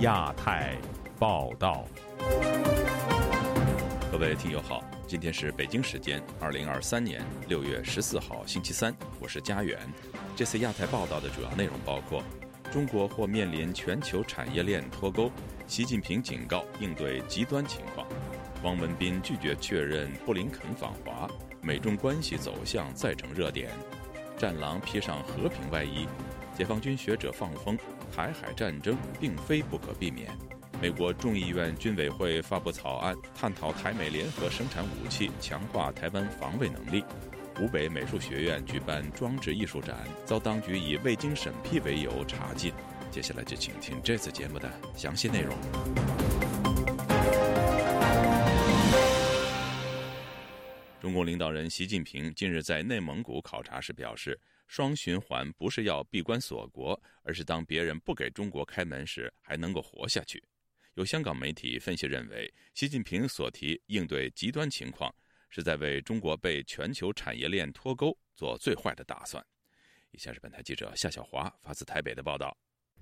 亚太报道，各位听友好，今天是北京时间二零二三年六月十四号星期三，我是佳远。这次亚太报道的主要内容包括：中国或面临全球产业链脱钩，习近平警告应对极端情况；汪文斌拒绝确认布林肯访华，美中关系走向再成热点；战狼披上和平外衣，解放军学者放风。台海战争并非不可避免。美国众议院军委会发布草案，探讨台美联合生产武器，强化台湾防卫能力。湖北美术学院举办装置艺术展，遭当局以未经审批为由查禁。接下来就请听这次节目的详细内容。中共领导人习近平近日在内蒙古考察时表示。双循环不是要闭关锁国，而是当别人不给中国开门时，还能够活下去。有香港媒体分析认为，习近平所提应对极端情况，是在为中国被全球产业链脱钩做最坏的打算。以下是本台记者夏小华发自台北的报道。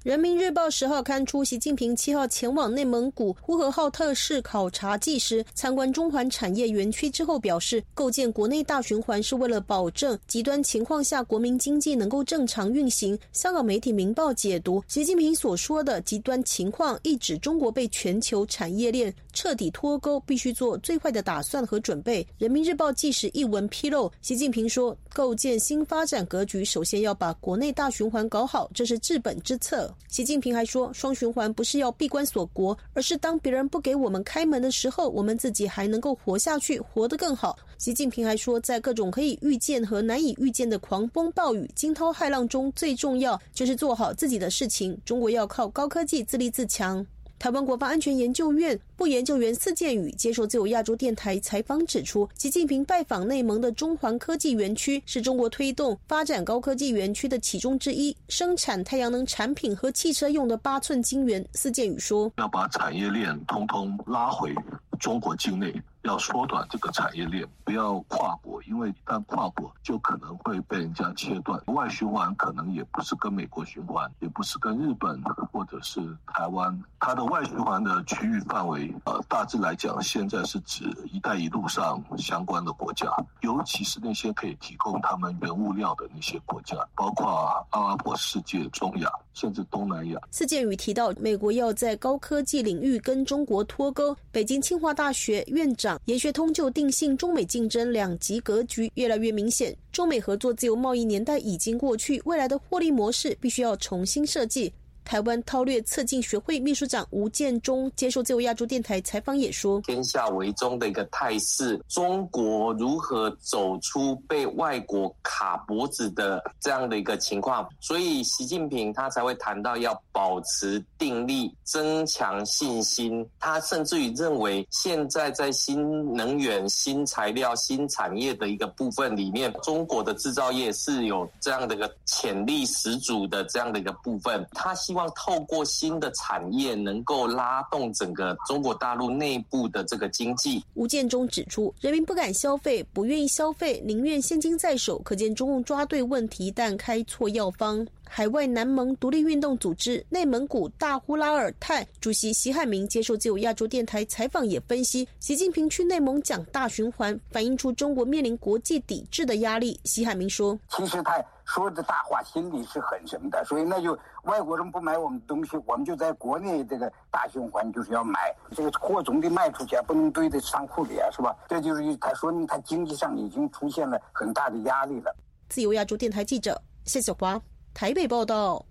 人民日报十号刊出，习近平七号前往内蒙古呼和浩特市考察纪时，参观中环产业园区之后表示，构建国内大循环是为了保证极端情况下国民经济能够正常运行。香港媒体《明报》解读，习近平所说的极端情况，意指中国被全球产业链彻底脱钩，必须做最坏的打算和准备。人民日报纪实一文披露，习近平说，构建新发展格局，首先要把国内大循环搞好，这是治本之策。习近平还说，双循环不是要闭关锁国，而是当别人不给我们开门的时候，我们自己还能够活下去，活得更好。习近平还说，在各种可以预见和难以预见的狂风暴雨、惊涛骇浪中，最重要就是做好自己的事情。中国要靠高科技自立自强。台湾国防安全研究院副研究员司建宇接受自由亚洲电台采访指出，习近平拜访内蒙的中环科技园区是中国推动发展高科技园区的其中之一，生产太阳能产品和汽车用的八寸晶圆。司建宇说：“要把产业链通通拉回中国境内。”要缩短这个产业链，不要跨国，因为一旦跨国，就可能会被人家切断。外循环可能也不是跟美国循环，也不是跟日本或者是台湾，它的外循环的区域范围，呃，大致来讲，现在是指“一带一路”上相关的国家，尤其是那些可以提供他们原物料的那些国家，包括阿拉伯世界、中亚，甚至东南亚。四建宇提到，美国要在高科技领域跟中国脱钩。北京清华大学院长。严学通就定性，中美竞争两极格局越来越明显，中美合作自由贸易年代已经过去，未来的获利模式必须要重新设计。台湾韬略策进学会秘书长吴建中接受自由亚洲电台采访也说：“天下为中的一个态势，中国如何走出被外国卡脖子的这样的一个情况？所以习近平他才会谈到要保持定力，增强信心。他甚至于认为，现在在新能源、新材料、新产业的一个部分里面，中国的制造业是有这样的一个潜力十足的这样的一个部分。他希望透过新的产业，能够拉动整个中国大陆内部的这个经济。吴建中指出，人民不敢消费，不愿意消费，宁愿现金在手，可见中共抓对问题，但开错药方。海外南盟独立运动组织内蒙古大呼拉尔泰主席习汉明接受自由亚洲电台采访，也分析，习近平去内蒙讲大循环，反映出中国面临国际抵制的压力。习汉明说：“其实他。”说的大话，心里是很什么的，所以那就外国人不买我们东西，我们就在国内这个大循环就是要买这个货，总得卖出去，不能堆在仓库里啊，是吧？这就是他说明他经济上已经出现了很大的压力了。自由亚洲电台记者谢小华台北报道：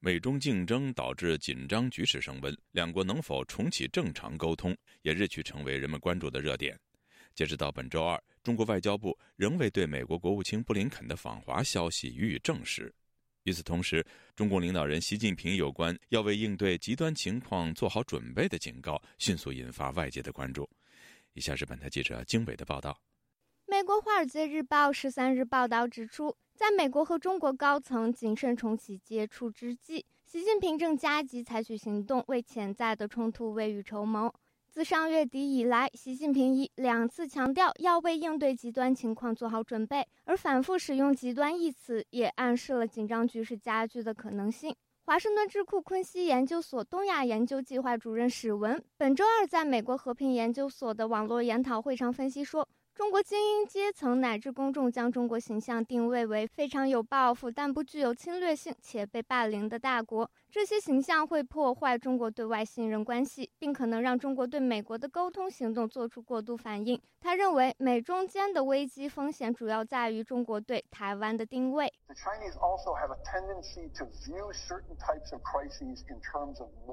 美中竞争导致紧张局势升温，两国能否重启正常沟通，也日趋成为人们关注的热点。截止到本周二。中国外交部仍未对美国国务卿布林肯的访华消息予以证实。与此同时，中共领导人习近平有关要为应对极端情况做好准备的警告，迅速引发外界的关注。以下是本台记者经纬的报道。美国《华尔街日报》十三日报道指出，在美国和中国高层谨慎重启接触之际，习近平正加急采取行动，为潜在的冲突未雨绸缪。自上月底以来，习近平已两次强调要为应对极端情况做好准备，而反复使用“极端”一词，也暗示了紧张局势加剧的可能性。华盛顿智库昆西研究所东亚研究计划主任史文本周二在美国和平研究所的网络研讨会上分析说。中国精英阶层乃至公众将中国形象定位为非常有抱负但不具有侵略性且被霸凌的大国，这些形象会破坏中国对外信任关系，并可能让中国对美国的沟通行动做出过度反应。他认为，美中间的危机风险主要在于中国对台湾的定位。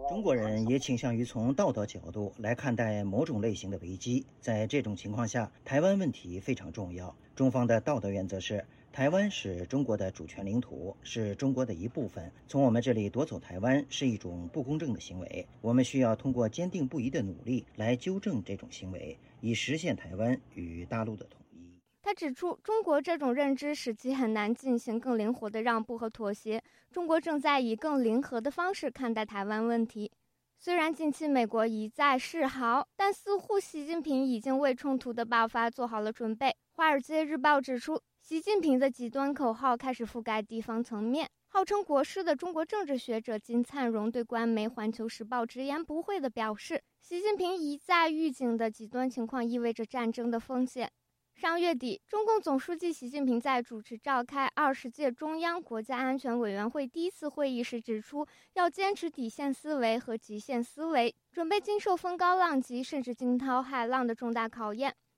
中国人也倾向于从道德角度来看待某种类型的危机，在这种情况下，台湾。问题非常重要。中方的道德原则是：台湾是中国的主权领土，是中国的一部分。从我们这里夺走台湾是一种不公正的行为。我们需要通过坚定不移的努力来纠正这种行为，以实现台湾与大陆的统一。他指出，中国这种认知使其很难进行更灵活的让步和妥协。中国正在以更灵活的方式看待台湾问题。虽然近期美国一再示好，但似乎习近平已经为冲突的爆发做好了准备。《华尔街日报》指出，习近平的极端口号开始覆盖地方层面。号称国师的中国政治学者金灿荣对官媒《环球时报》直言不讳地表示，习近平一再预警的极端情况意味着战争的风险。上月底，中共总书记习近平在主持召开二十届中央国家安全委员会第一次会议时指出，要坚持底线思维和极限思维，准备经受风高浪急甚至惊涛骇浪的重大考验。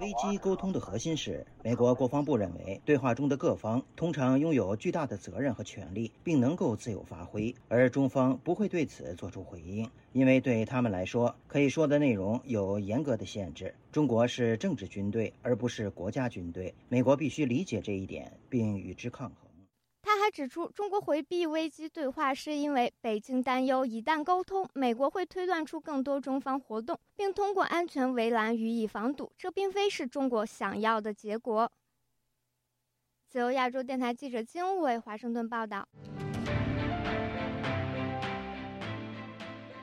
危机沟通的核心是，美国国防部认为，对话中的各方通常拥有巨大的责任和权利，并能够自由发挥，而中方不会对此作出回应，因为对他们来说，可以说的内容有严格的限制。中国是政治军队，而不是国家军队，美国必须理解这一点，并与之抗衡。他还指出，中国回避危机对话是因为北京担忧，一旦沟通，美国会推断出更多中方活动，并通过安全围栏予以防堵。这并非是中国想要的结果。自由亚洲电台记者金伟华盛顿报道。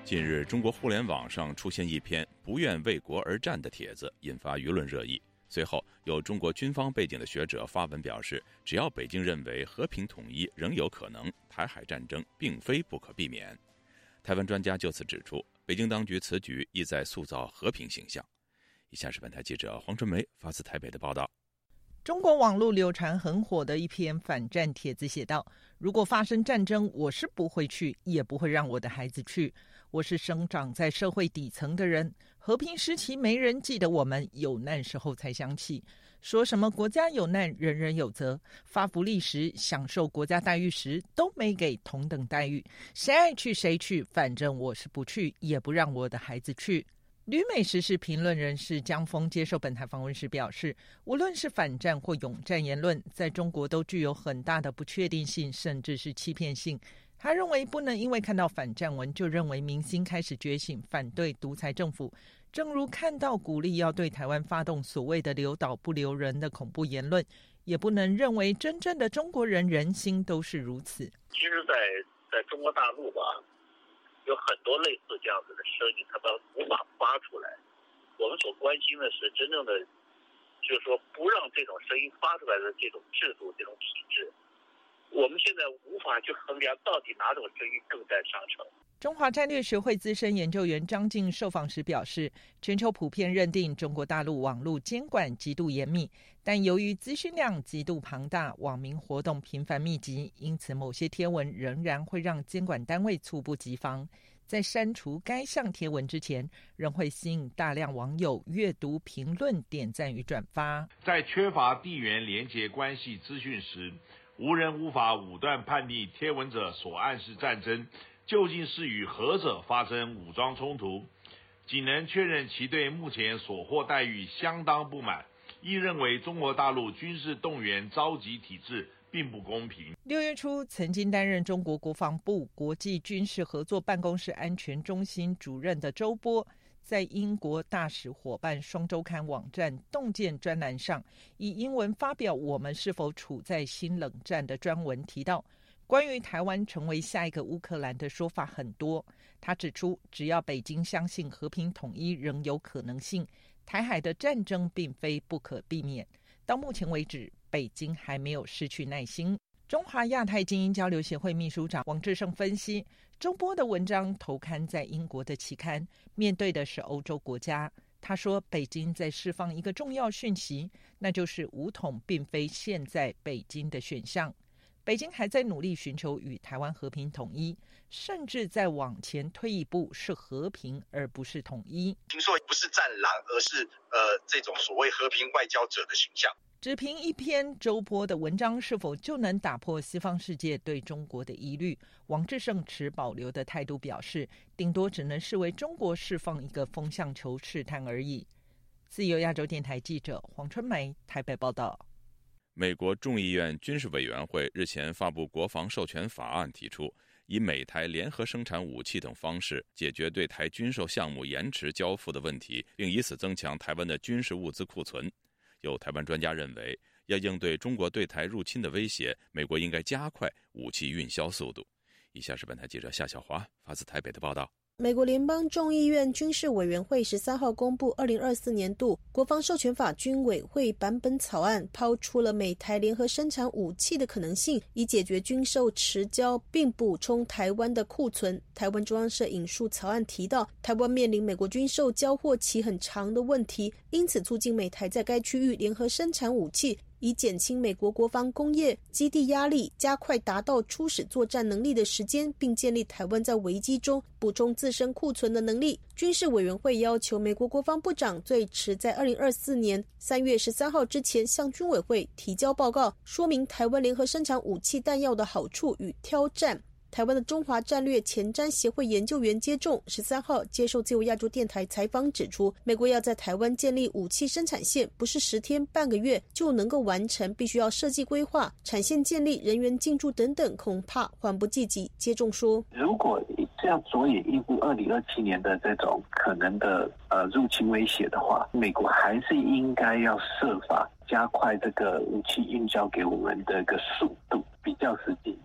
近日，中国互联网上出现一篇“不愿为国而战”的帖子，引发舆论热议。随后，有中国军方背景的学者发文表示，只要北京认为和平统一仍有可能，台海战争并非不可避免。台湾专家就此指出，北京当局此举意在塑造和平形象。以下是本台记者黄春梅发自台北的报道。中国网络流传很火的一篇反战帖子写道：“如果发生战争，我是不会去，也不会让我的孩子去。我是生长在社会底层的人。”和平时期没人记得我们，有难时候才想起。说什么国家有难，人人有责。发福利时，享受国家待遇时，都没给同等待遇。谁爱去谁去，反正我是不去，也不让我的孩子去。旅美时事评论人士江峰接受本台访问时表示，无论是反战或勇战言论，在中国都具有很大的不确定性，甚至是欺骗性。他认为不能因为看到反战文就认为民心开始觉醒，反对独裁政府。正如看到鼓励要对台湾发动所谓的“留岛不留人”的恐怖言论，也不能认为真正的中国人人心都是如此。其实，在在中国大陆吧，有很多类似这样子的声音，他们无法发出来。我们所关心的是真正的，就是说不让这种声音发出来的这种制度、这种体制。我们现在无法去衡量到底哪种声音更在上乘。中华战略学会资深研究员张静受访时表示，全球普遍认定中国大陆网络监管极度严密，但由于资讯量极度庞大，网民活动频繁密集，因此某些贴文仍然会让监管单位猝不及防，在删除该项贴文之前，仍会吸引大量网友阅读、评论、点赞与转发。在缺乏地缘连接关系资讯时，无人无法武断判定贴文者所暗示战争。究竟是与何者发生武装冲突？仅能确认其对目前所获待遇相当不满，亦认为中国大陆军事动员召集体制并不公平。六月初，曾经担任中国国防部国际军事合作办公室安全中心主任的周波，在英国大使伙伴双周刊网站洞见专栏上，以英文发表“我们是否处在新冷战”的专文，提到关于台湾成为下一个乌克兰的说法很多。他指出，只要北京相信和平统一仍有可能性，台海的战争并非不可避免。到目前为止，北京还没有失去耐心。中华亚太精英交流协会秘书长王志胜分析。周波的文章投刊在英国的期刊，面对的是欧洲国家。他说，北京在释放一个重要讯息，那就是武统并非现在北京的选项。北京还在努力寻求与台湾和平统一，甚至在往前推一步，是和平而不是统一。听说不是战狼，而是呃这种所谓和平外交者的形象。只凭一篇周波的文章，是否就能打破西方世界对中国的疑虑？王志胜持保留的态度表示，顶多只能视为中国释放一个风向球试探而已。自由亚洲电台记者黄春梅台北报道。美国众议院军事委员会日前发布国防授权法案，提出以美台联合生产武器等方式解决对台军售项目延迟交付的问题，并以此增强台湾的军事物资库存。有台湾专家认为，要应对中国对台入侵的威胁，美国应该加快武器运销速度。以下是本台记者夏小华发自台北的报道。美国联邦众议院军事委员会十三号公布二零二四年度国防授权法军委会版本草案，抛出了美台联合生产武器的可能性，以解决军售迟交，并补充台湾的库存。台湾中央社引述草案提到，台湾面临美国军售交货期很长的问题，因此促进美台在该区域联合生产武器。以减轻美国国防工业基地压力，加快达到初始作战能力的时间，并建立台湾在危机中补充自身库存的能力。军事委员会要求美国国防部长最迟在二零二四年三月十三号之前向军委会提交报告，说明台湾联合生产武器弹药的好处与挑战。台湾的中华战略前瞻协会研究员接种十三号接受自由亚洲电台采访指出，美国要在台湾建立武器生产线，不是十天半个月就能够完成，必须要设计规划、产线建立、人员进驻等等，恐怕缓不济急。接种说，如果这样着眼应付二零二七年的这种可能的呃入侵威胁的话，美国还是应该要设法加快这个武器运交给我们的一个速度，比较实际。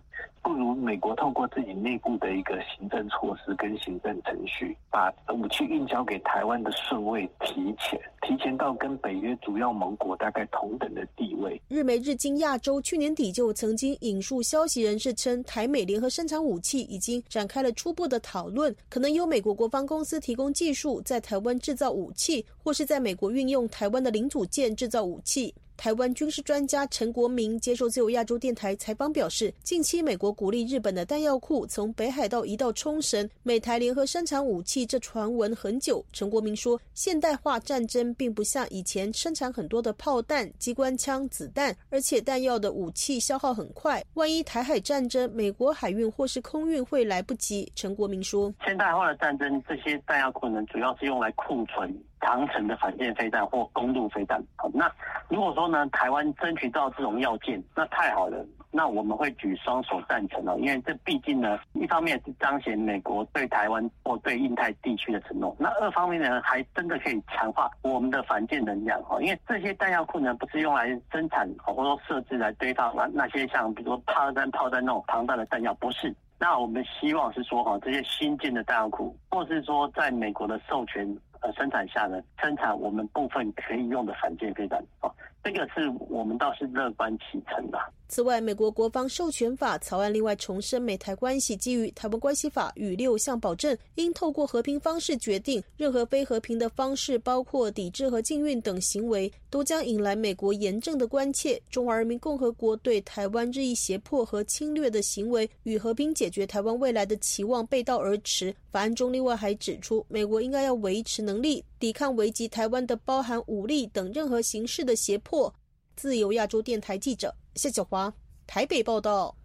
不如美国透过自己内部的一个行政措施跟行政程序，把武器运交给台湾的顺位提前，提前到跟北约主要盟国大概同等的地位。日媒日经亚洲去年底就曾经引述消息人士称，台美联合生产武器已经展开了初步的讨论，可能由美国国防公司提供技术，在台湾制造武器，或是在美国运用台湾的零组件制造武器。台湾军事专家陈国明接受自由亚洲电台采访表示，近期美国鼓励日本的弹药库从北海道移到冲绳，美台联合生产武器，这传闻很久。陈国明说，现代化战争并不像以前生产很多的炮弹、机关枪、子弹，而且弹药的武器消耗很快，万一台海战争，美国海运或是空运会来不及。陈国明说，现代化的战争，这些弹药库呢，主要是用来库存。长城的反舰飞弹或公路飞弹，好，那如果说呢，台湾争取到这种要件，那太好了，那我们会举双手赞成哦，因为这毕竟呢，一方面是彰显美国对台湾或对印太地区的承诺，那二方面呢，还真的可以强化我们的反舰能量哈，因为这些弹药库呢，不是用来生产或者说设置来堆放那那些像比如说炮弹、炮弹那种庞大的弹药，不是。那我们希望是说哈，这些新建的弹药库，或是说在美国的授权呃生产下呢，生产我们部分可以用的反舰飞弹啊，这个是我们倒是乐观其成的。此外，美国国防授权法草案另外重申，美台关系基于《台湾关系法》与六项保证，应透过和平方式决定。任何非和平的方式，包括抵制和禁运等行为，都将引来美国严正的关切。中华人民共和国对台湾日益胁迫和侵略的行为，与和平解决台湾未来的期望背道而驰。法案中另外还指出，美国应该要维持能力，抵抗危及台湾的包含武力等任何形式的胁迫。自由亚洲电台记者。谢小华，台北报道。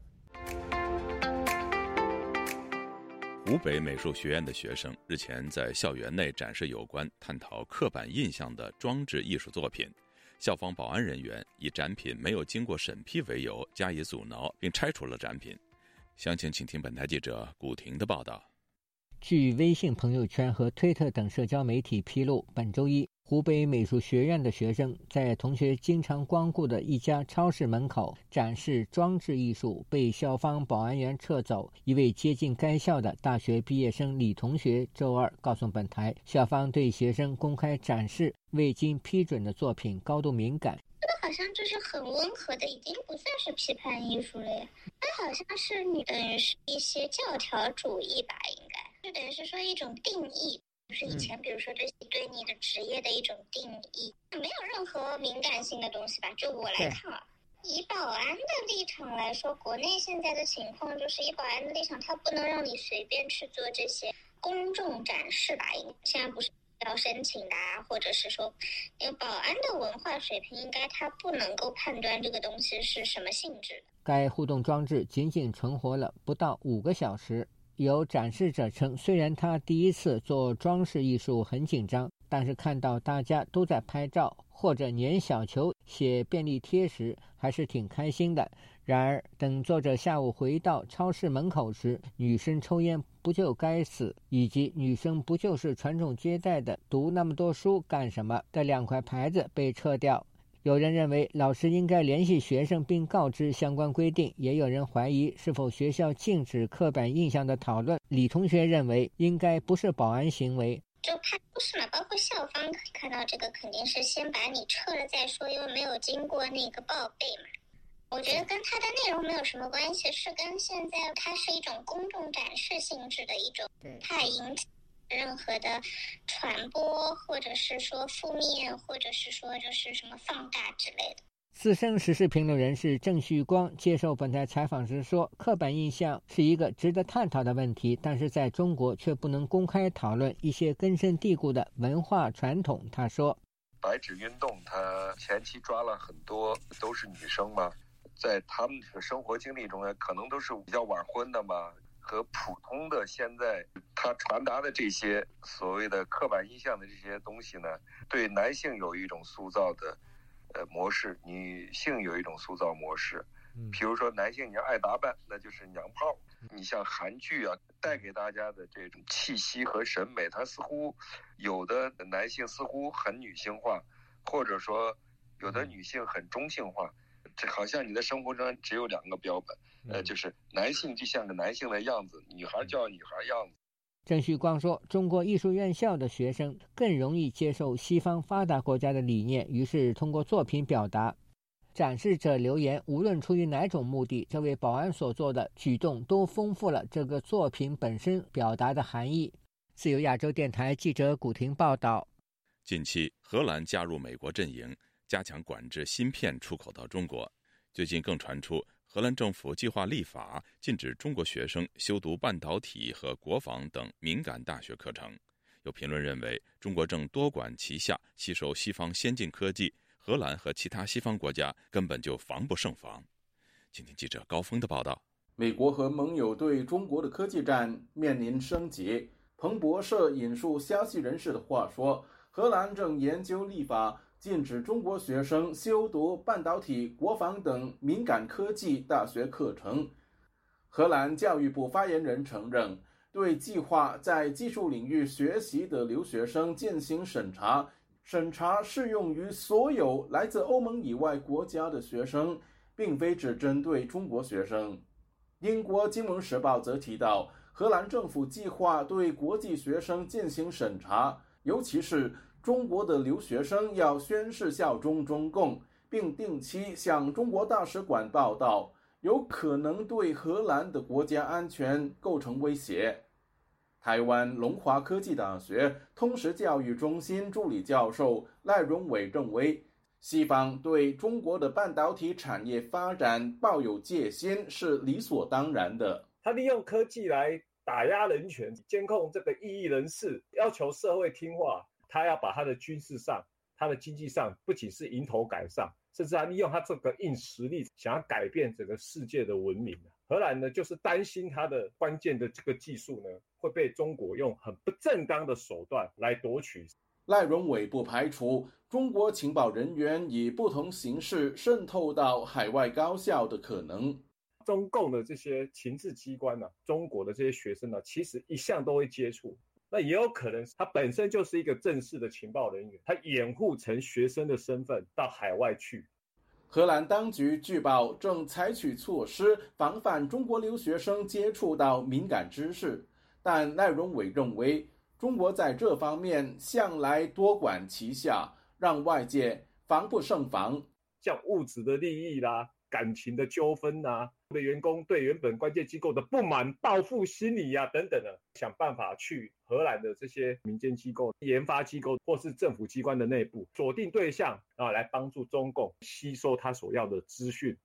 湖北美术学院的学生日前在校园内展示有关探讨刻板印象的装置艺术作品，校方保安人员以展品没有经过审批为由加以阻挠，并拆除了展品。详情请听本台记者古婷的报道。据微信朋友圈和推特等社交媒体披露，本周一。湖北美术学院的学生在同学经常光顾的一家超市门口展示装置艺术，被校方保安员撤走。一位接近该校的大学毕业生李同学周二告诉本台，校方对学生公开展示未经批准的作品高度敏感。这个好像就是很温和的，已经不算是批判艺术了呀。它好像是你等于是一些教条主义吧，就等于是说一种定义。就是以前，比如说这些对你的职业的一种定义，没有任何敏感性的东西吧？就我来看啊，以保安的立场来说，国内现在的情况就是以保安的立场，他不能让你随便去做这些公众展示吧？应现在不是要申请的啊，或者是说，因为保安的文化水平，应该他不能够判断这个东西是什么性质的。该互动装置仅仅存活了不到五个小时。有展示者称，虽然他第一次做装饰艺术很紧张，但是看到大家都在拍照或者粘小球、写便利贴时，还是挺开心的。然而，等作者下午回到超市门口时，“女生抽烟不就该死”以及“女生不就是传宗接代的，读那么多书干什么”的两块牌子被撤掉。有人认为老师应该联系学生并告知相关规定，也有人怀疑是否学校禁止刻板印象的讨论。李同学认为应该不是保安行为，就怕不是嘛。包括校方看到这个肯定是先把你撤了再说，因为没有经过那个报备嘛。我觉得跟它的内容没有什么关系，是跟现在它是一种公众展示性质的一种，怕引起。任何的传播，或者是说负面，或者是说就是什么放大之类的。资深时事评论人士郑旭光接受本台采访时说：“刻板印象是一个值得探讨的问题，但是在中国却不能公开讨论一些根深蒂固的文化传统。”他说：“白纸运动，他前期抓了很多都是女生嘛，在他们的生活经历中呢，可能都是比较晚婚的嘛。”和普通的现在他传达的这些所谓的刻板印象的这些东西呢，对男性有一种塑造的呃模式，女性有一种塑造模式。比如说男性你要爱打扮，那就是娘炮。你像韩剧啊，带给大家的这种气息和审美，它似乎有的男性似乎很女性化，或者说有的女性很中性化。这好像你的生活中只有两个标本。呃，就是男性就像个男性的样子，女孩叫女孩样子。郑旭光说：“中国艺术院校的学生更容易接受西方发达国家的理念，于是通过作品表达。”展示者留言：“无论出于哪种目的，这位保安所做的举动都丰富了这个作品本身表达的含义。”自由亚洲电台记者古婷报道。近期，荷兰加入美国阵营，加强管制芯片出口到中国。最近更传出。荷兰政府计划立法禁止中国学生修读半导体和国防等敏感大学课程。有评论认为，中国正多管齐下，吸收西方先进科技，荷兰和其他西方国家根本就防不胜防。请听记者高峰的报道：美国和盟友对中国的科技战面临升级。彭博社引述消息人士的话说，荷兰正研究立法。禁止中国学生修读半导体、国防等敏感科技大学课程。荷兰教育部发言人承认，对计划在技术领域学习的留学生进行审查，审查适用于所有来自欧盟以外国家的学生，并非只针对中国学生。英国《金融时报》则提到，荷兰政府计划对国际学生进行审查，尤其是。中国的留学生要宣誓效忠中共，并定期向中国大使馆报道，有可能对荷兰的国家安全构成威胁。台湾龙华科技大学通识教育中心助理教授赖荣伟认为，西方对中国的半导体产业发展抱有戒心是理所当然的。他利用科技来打压人权、监控这个异议人士，要求社会听话。他要把他的军事上、他的经济上，不仅是迎头赶上，甚至他利用他这个硬实力，想要改变整个世界的文明。荷兰呢，就是担心他的关键的这个技术呢，会被中国用很不正当的手段来夺取。赖荣伟不排除中国情报人员以不同形式渗透到海外高校的可能。中共的这些情治机关呢，中国的这些学生呢，其实一向都会接触。那也有可能他本身就是一个正式的情报人员，他掩护成学生的身份到海外去。荷兰当局据报正采取措施防范中国留学生接触到敏感知识，但赖荣伟认为，中国在这方面向来多管齐下，让外界防不胜防。像物质的利益啦、感情的纠纷呐、的员工对原本关键机构的不满、报复心理呀等等的，想办法去荷兰的这些民间机构、研发机构或是政府机关的内部锁定对象啊，来帮助中共吸收他所要的资讯。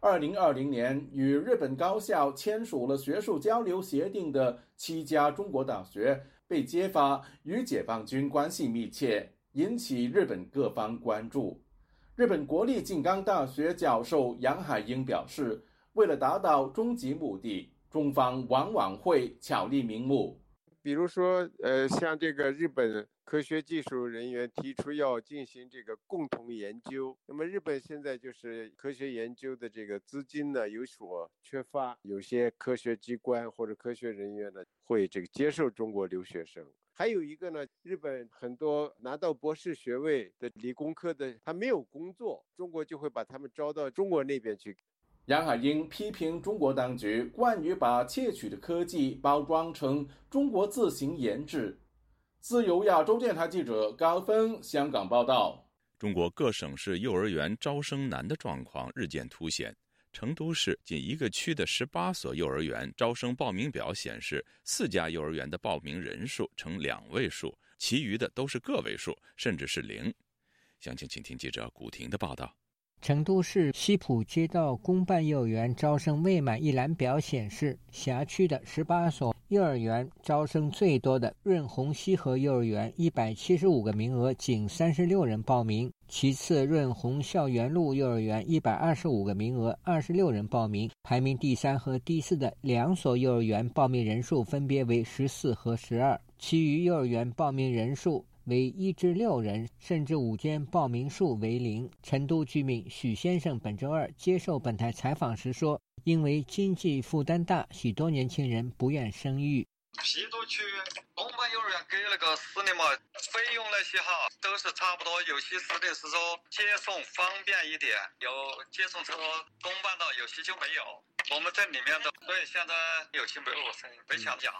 二零二零年，与日本高校签署了学术交流协定的七家中国大学被揭发与解放军关系密切，引起日本各方关注。日本国立静冈大学教授杨海英表示，为了达到终极目的，中方往往会巧立名目。比如说，呃，像这个日本科学技术人员提出要进行这个共同研究，那么日本现在就是科学研究的这个资金呢有所缺乏，有些科学机关或者科学人员呢会这个接受中国留学生。还有一个呢，日本很多拿到博士学位的理工科的，他没有工作，中国就会把他们招到中国那边去。杨海英批评中国当局惯于把窃取的科技包装成中国自行研制。自由亚洲电台记者高峰香港报道：中国各省市幼儿园招生难的状况日渐凸显。成都市仅一个区的十八所幼儿园招生报名表显示，四家幼儿园的报名人数呈两位数，其余的都是个位数，甚至是零。详情，请听记者古婷的报道。成都市西浦街道公办幼儿园招生未满一览表显示，辖区的十八所幼儿园招生最多的润虹西河幼儿园，一百七十五个名额，仅三十六人报名。其次，润虹校园路幼儿园一百二十五个名额，二十六人报名。排名第三和第四的两所幼儿园报名人数分别为十四和十二，其余幼儿园报名人数为一至六人，甚至五间报名数为零。成都居民许先生本周二接受本台采访时说：“因为经济负担大，许多年轻人不愿生育。”郫都区公办幼儿园给那个私立嘛，费用那些哈都是差不多。有些私立是说接送方便一点，有接送车公办的，有些就没有。我们这里面的，所以现在有些没有生，没想养。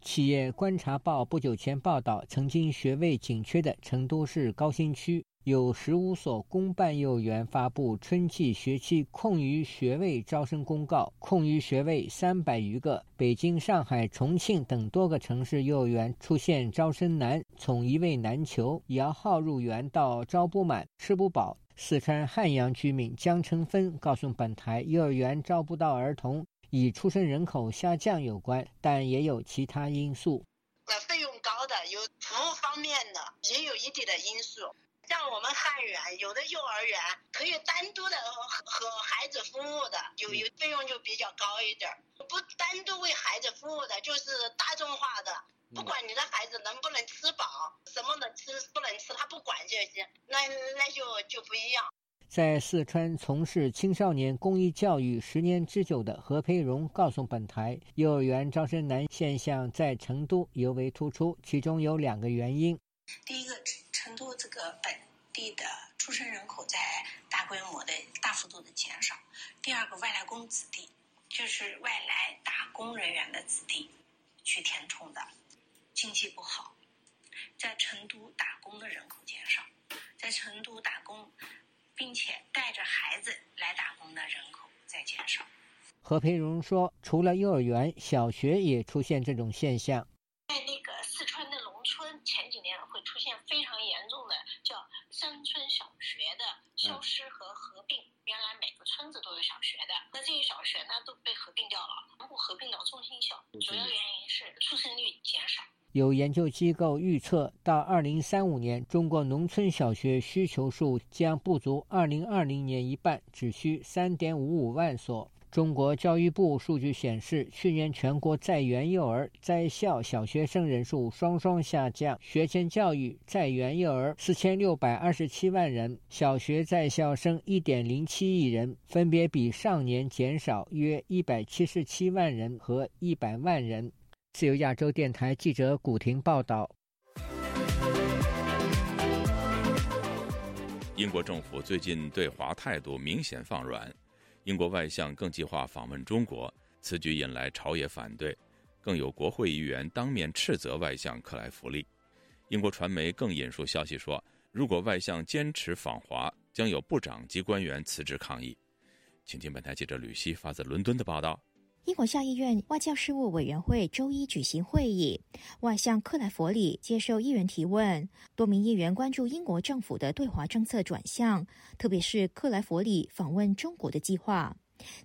企业观察报不久前报道，曾经学位紧缺的成都市高新区。有十五所公办幼儿园发布春季学期空余学位招生公告，空余学位三百余个。北京、上海、重庆等多个城市幼儿园出现招生难，从一位难求、摇号入园到招不满、吃不饱。四川汉阳居民江成芬告诉本台，幼儿园招不到儿童，与出生人口下降有关，但也有其他因素。那费用高的，有服务方面的，也有一定的因素。像我们汉源有的幼儿园可以单独的和孩子服务的，有有费用就比较高一点不单独为孩子服务的，就是大众化的，不管你的孩子能不能吃饱，什么能吃不能吃，他不管这些，那那就就不一样。在四川从事青少年公益教育十年之久的何培荣告诉本台，幼儿园招生难现象在成都尤为突出，其中有两个原因。第一个，成都这个本地的出生人口在大规模的、大幅度的减少；第二个，外来工子弟，就是外来打工人员的子弟去填充的，经济不好，在成都打工的人口减少，在成都打工并且带着孩子来打工的人口在减少。何培荣说，除了幼儿园，小学也出现这种现象。在那个四川的农村，前几年会出现非常严重的叫山村小学的消失和合并。原来每个村子都有小学的，那这些小学呢都被合并掉了，全部合并到中心校。主要原因是出生率减少。有研究机构预测，到二零三五年，中国农村小学需求数将不足二零二零年一半，只需三点五五万所。中国教育部数据显示，去年全国在园幼儿、在校小学生人数双双下降。学前教育在园幼儿四千六百二十七万人，小学在校生一点零七亿人，分别比上年减少约一百七十七万人和一百万人。自由亚洲电台记者古婷报道。英国政府最近对华态度明显放软。英国外相更计划访问中国，此举引来朝野反对，更有国会议员当面斥责外相克莱弗利。英国传媒更引述消息说，如果外相坚持访华，将有部长级官员辞职抗议。请听本台记者吕希发自伦敦的报道。英国下议院外交事务委员会周一举行会议，外相克莱弗里接受议员提问。多名议员关注英国政府的对华政策转向，特别是克莱弗里访问中国的计划。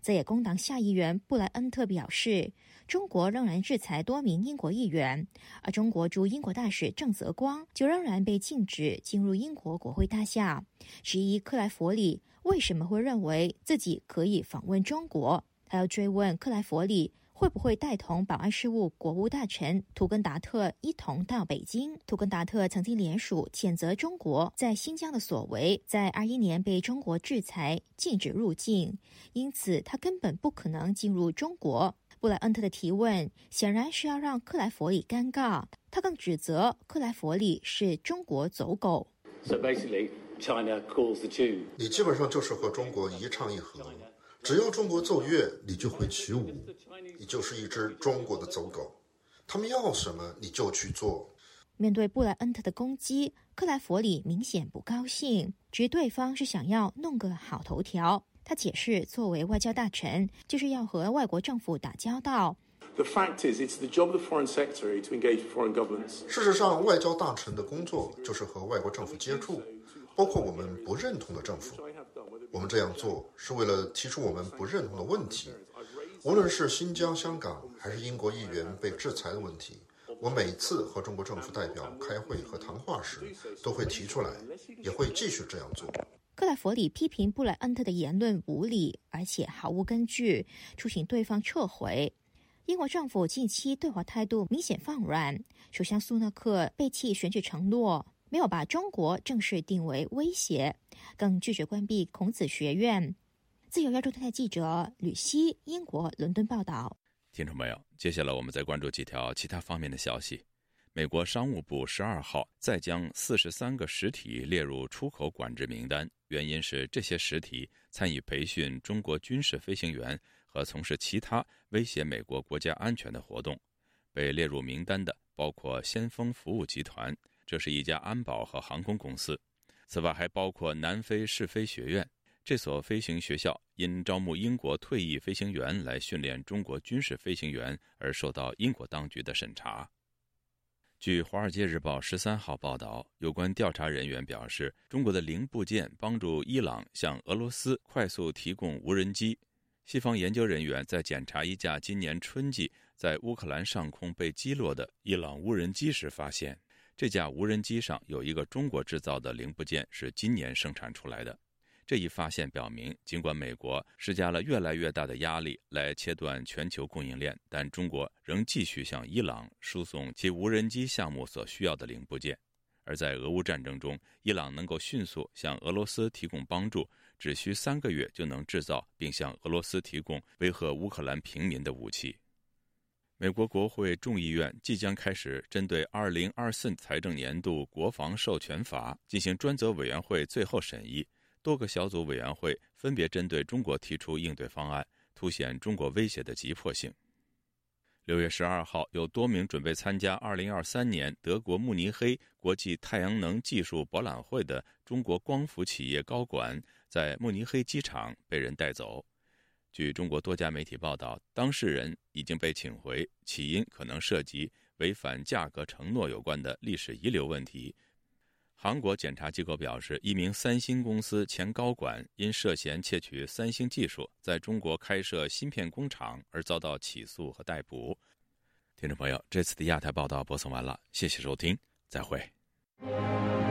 在野工党下议员布莱恩特表示，中国仍然制裁多名英国议员，而中国驻英国大使郑泽光就仍然被禁止进入英国国会大厦，质疑克莱弗里为什么会认为自己可以访问中国。还要追问克莱佛里会不会带同保安事务国务大臣图根达特一同到北京。图根达特曾经联署谴责中国在新疆的所为，在二一年被中国制裁禁止入境，因此他根本不可能进入中国。布莱恩特的提问显然是要让克莱佛里尴尬，他更指责克莱佛里是中国走狗。So basically, China calls the tune. 你基本上就是和中国一唱一和。只要中国奏乐，你就会起舞，你就是一只中国的走狗。他们要什么你就去做。面对布莱恩特的攻击，克莱弗里明显不高兴，觉对方是想要弄个好头条。他解释，作为外交大臣，就是要和外国政府打交道。The fact is, it's the job of the foreign secretary to engage foreign governments. 事实上，外交大臣的工作就是和外国政府接触，包括我们不认同的政府。我们这样做是为了提出我们不认同的问题，无论是新疆、香港，还是英国议员被制裁的问题。我每次和中国政府代表开会和谈话时，都会提出来，也会继续这样做。克莱弗里批评布莱恩特的言论无理，而且毫无根据，促请对方撤回。英国政府近期对华态度明显放软，首相苏纳克背弃选举承诺。没有把中国正式定为威胁，更拒绝关闭孔子学院。自由亚洲电台记者吕希，英国伦敦报道。听众朋友，接下来我们再关注几条其他方面的消息。美国商务部十二号再将四十三个实体列入出口管制名单，原因是这些实体参与培训中国军事飞行员和从事其他威胁美国国家安全的活动。被列入名单的包括先锋服务集团。这是一家安保和航空公司，此外还包括南非试飞学院。这所飞行学校因招募英国退役飞行员来训练中国军事飞行员而受到英国当局的审查。据《华尔街日报》十三号报道，有关调查人员表示，中国的零部件帮助伊朗向俄罗斯快速提供无人机。西方研究人员在检查一架今年春季在乌克兰上空被击落的伊朗无人机时发现。这架无人机上有一个中国制造的零部件是今年生产出来的。这一发现表明，尽管美国施加了越来越大的压力来切断全球供应链，但中国仍继续向伊朗输送其无人机项目所需要的零部件。而在俄乌战争中，伊朗能够迅速向俄罗斯提供帮助，只需三个月就能制造并向俄罗斯提供威吓乌克兰平民的武器。美国国会众议院即将开始针对2024财政年度国防授权法进行专责委员会最后审议，多个小组委员会分别针对中国提出应对方案，凸显中国威胁的急迫性。六月十二号，有多名准备参加2023年德国慕尼黑国际太阳能技术博览会的中国光伏企业高管，在慕尼黑机场被人带走。据中国多家媒体报道，当事人已经被请回，起因可能涉及违反价格承诺有关的历史遗留问题。韩国检察机构表示，一名三星公司前高管因涉嫌窃取三星技术在中国开设芯片工厂而遭到起诉和逮捕。听众朋友，这次的亚太报道播送完了，谢谢收听，再会。